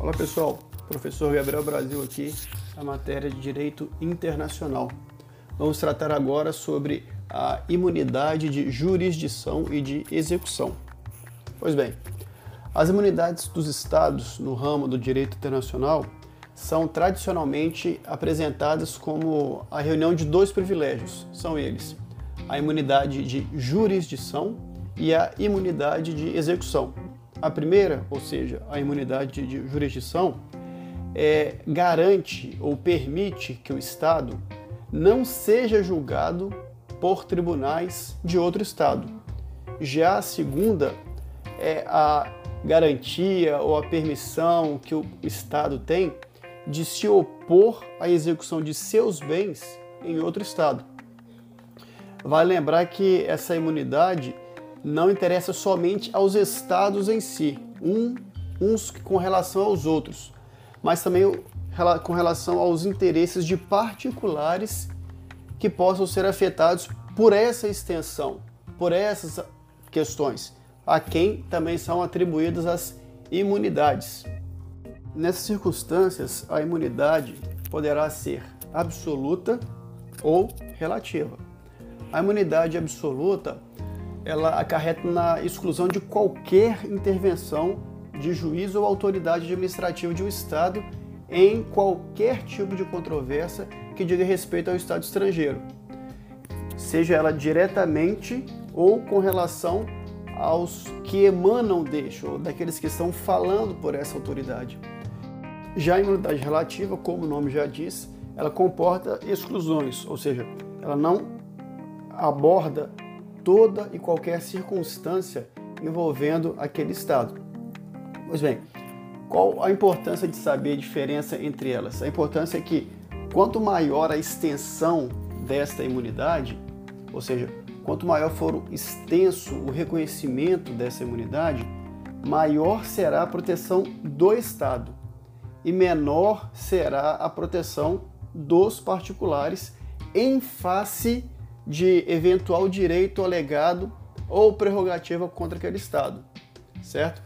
Olá pessoal, professor Gabriel Brasil aqui, a matéria de Direito Internacional. Vamos tratar agora sobre a imunidade de jurisdição e de execução. Pois bem, as imunidades dos estados no ramo do direito internacional são tradicionalmente apresentadas como a reunião de dois privilégios. São eles: a imunidade de jurisdição e a imunidade de execução. A primeira, ou seja, a imunidade de jurisdição, é, garante ou permite que o Estado não seja julgado por tribunais de outro Estado. Já a segunda é a garantia ou a permissão que o Estado tem de se opor à execução de seus bens em outro Estado. Vale lembrar que essa imunidade não interessa somente aos estados em si, um, uns com relação aos outros, mas também com relação aos interesses de particulares que possam ser afetados por essa extensão, por essas questões, a quem também são atribuídas as imunidades. Nessas circunstâncias, a imunidade poderá ser absoluta ou relativa. A imunidade absoluta ela acarreta na exclusão de qualquer intervenção de juiz ou autoridade administrativa de um Estado em qualquer tipo de controvérsia que diga respeito ao Estado estrangeiro, seja ela diretamente ou com relação aos que emanam deste, ou daqueles que estão falando por essa autoridade. Já a imunidade relativa, como o nome já diz, ela comporta exclusões, ou seja, ela não aborda toda e qualquer circunstância envolvendo aquele Estado. Pois bem, qual a importância de saber a diferença entre elas? A importância é que quanto maior a extensão desta imunidade, ou seja, quanto maior for o extenso o reconhecimento dessa imunidade, maior será a proteção do Estado e menor será a proteção dos particulares em face de eventual direito alegado ou prerrogativa contra aquele Estado, certo?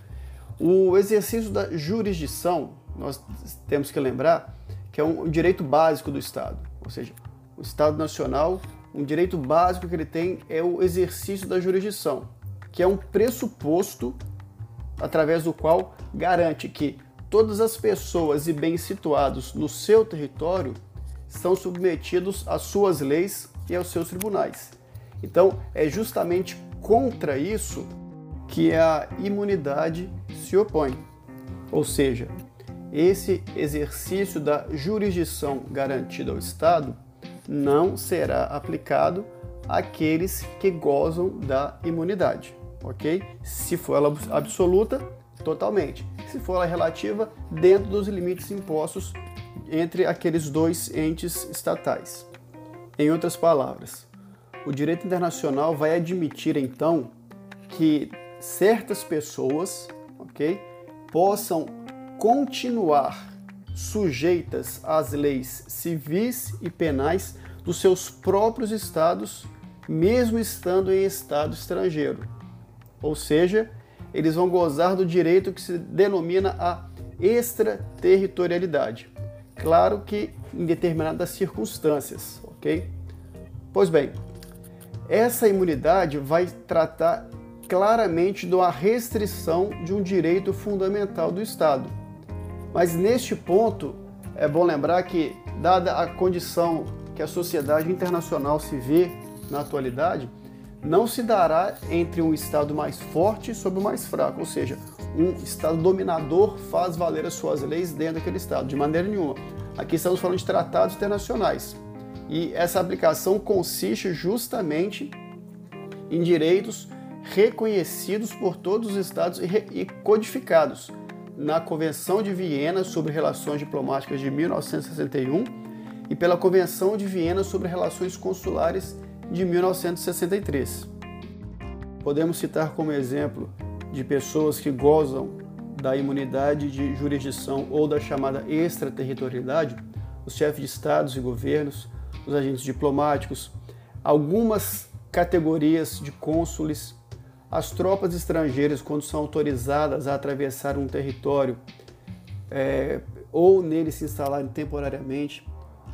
O exercício da jurisdição, nós temos que lembrar que é um direito básico do Estado, ou seja, o Estado Nacional, um direito básico que ele tem é o exercício da jurisdição, que é um pressuposto através do qual garante que todas as pessoas e bens situados no seu território são submetidos às suas leis e aos seus tribunais. Então, é justamente contra isso que a imunidade se opõe. Ou seja, esse exercício da jurisdição garantida ao Estado não será aplicado àqueles que gozam da imunidade, ok? Se for ela absoluta, totalmente. Se for ela relativa, dentro dos limites impostos entre aqueles dois entes estatais. Em outras palavras, o direito internacional vai admitir então que certas pessoas, ok, possam continuar sujeitas às leis civis e penais dos seus próprios estados, mesmo estando em estado estrangeiro. Ou seja, eles vão gozar do direito que se denomina a extraterritorialidade. Claro que em determinadas circunstâncias, ok? Pois bem, essa imunidade vai tratar claramente de uma restrição de um direito fundamental do Estado. Mas neste ponto, é bom lembrar que, dada a condição que a sociedade internacional se vê na atualidade, não se dará entre um Estado mais forte sobre o mais fraco, ou seja, um Estado dominador faz valer as suas leis dentro daquele Estado, de maneira nenhuma. Aqui estamos falando de tratados internacionais. E essa aplicação consiste justamente em direitos reconhecidos por todos os estados e codificados na Convenção de Viena sobre Relações Diplomáticas de 1961 e pela Convenção de Viena sobre Relações Consulares de 1963. Podemos citar como exemplo de pessoas que gozam da imunidade de jurisdição ou da chamada extraterritorialidade, os chefes de estados e governos, os agentes diplomáticos, algumas categorias de cônsules, as tropas estrangeiras, quando são autorizadas a atravessar um território, é, ou neles se instalarem temporariamente,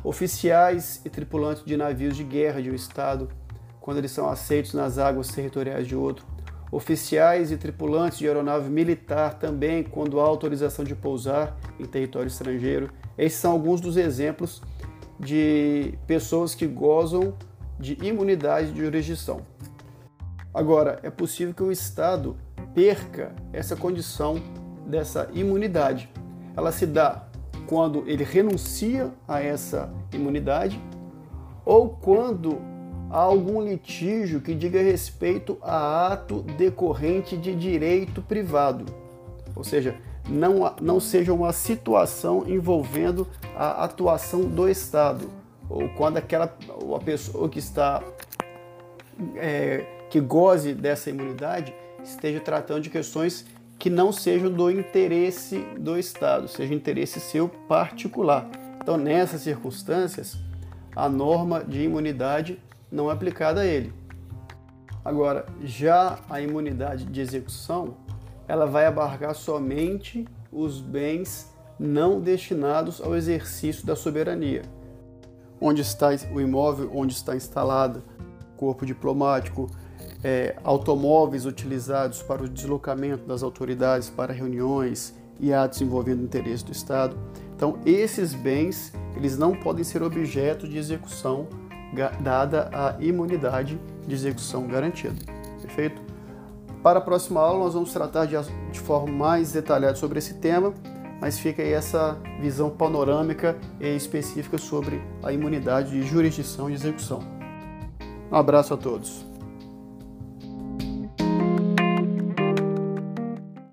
oficiais e tripulantes de navios de guerra de um Estado, quando eles são aceitos nas águas territoriais de outro, oficiais e tripulantes de aeronave militar também, quando há autorização de pousar em território estrangeiro. Esses são alguns dos exemplos de pessoas que gozam de imunidade de jurisdição. Agora, é possível que o Estado perca essa condição dessa imunidade. Ela se dá quando ele renuncia a essa imunidade ou quando há algum litígio que diga respeito a ato decorrente de direito privado. Ou seja, não, não seja uma situação envolvendo a atuação do Estado, ou quando aquela a pessoa que está é, que goze dessa imunidade esteja tratando de questões que não sejam do interesse do Estado, seja interesse seu particular. Então, nessas circunstâncias, a norma de imunidade não é aplicada a ele. Agora, já a imunidade de execução, ela vai abarcar somente os bens não destinados ao exercício da soberania. Onde está o imóvel, onde está instalado corpo diplomático, é, automóveis utilizados para o deslocamento das autoridades para reuniões e atos envolvendo o interesse do Estado. Então, esses bens, eles não podem ser objeto de execução dada a imunidade de execução garantida. Perfeito? Para a próxima aula, nós vamos tratar de, de forma mais detalhada sobre esse tema, mas fica aí essa visão panorâmica e específica sobre a imunidade de jurisdição e execução. Um abraço a todos.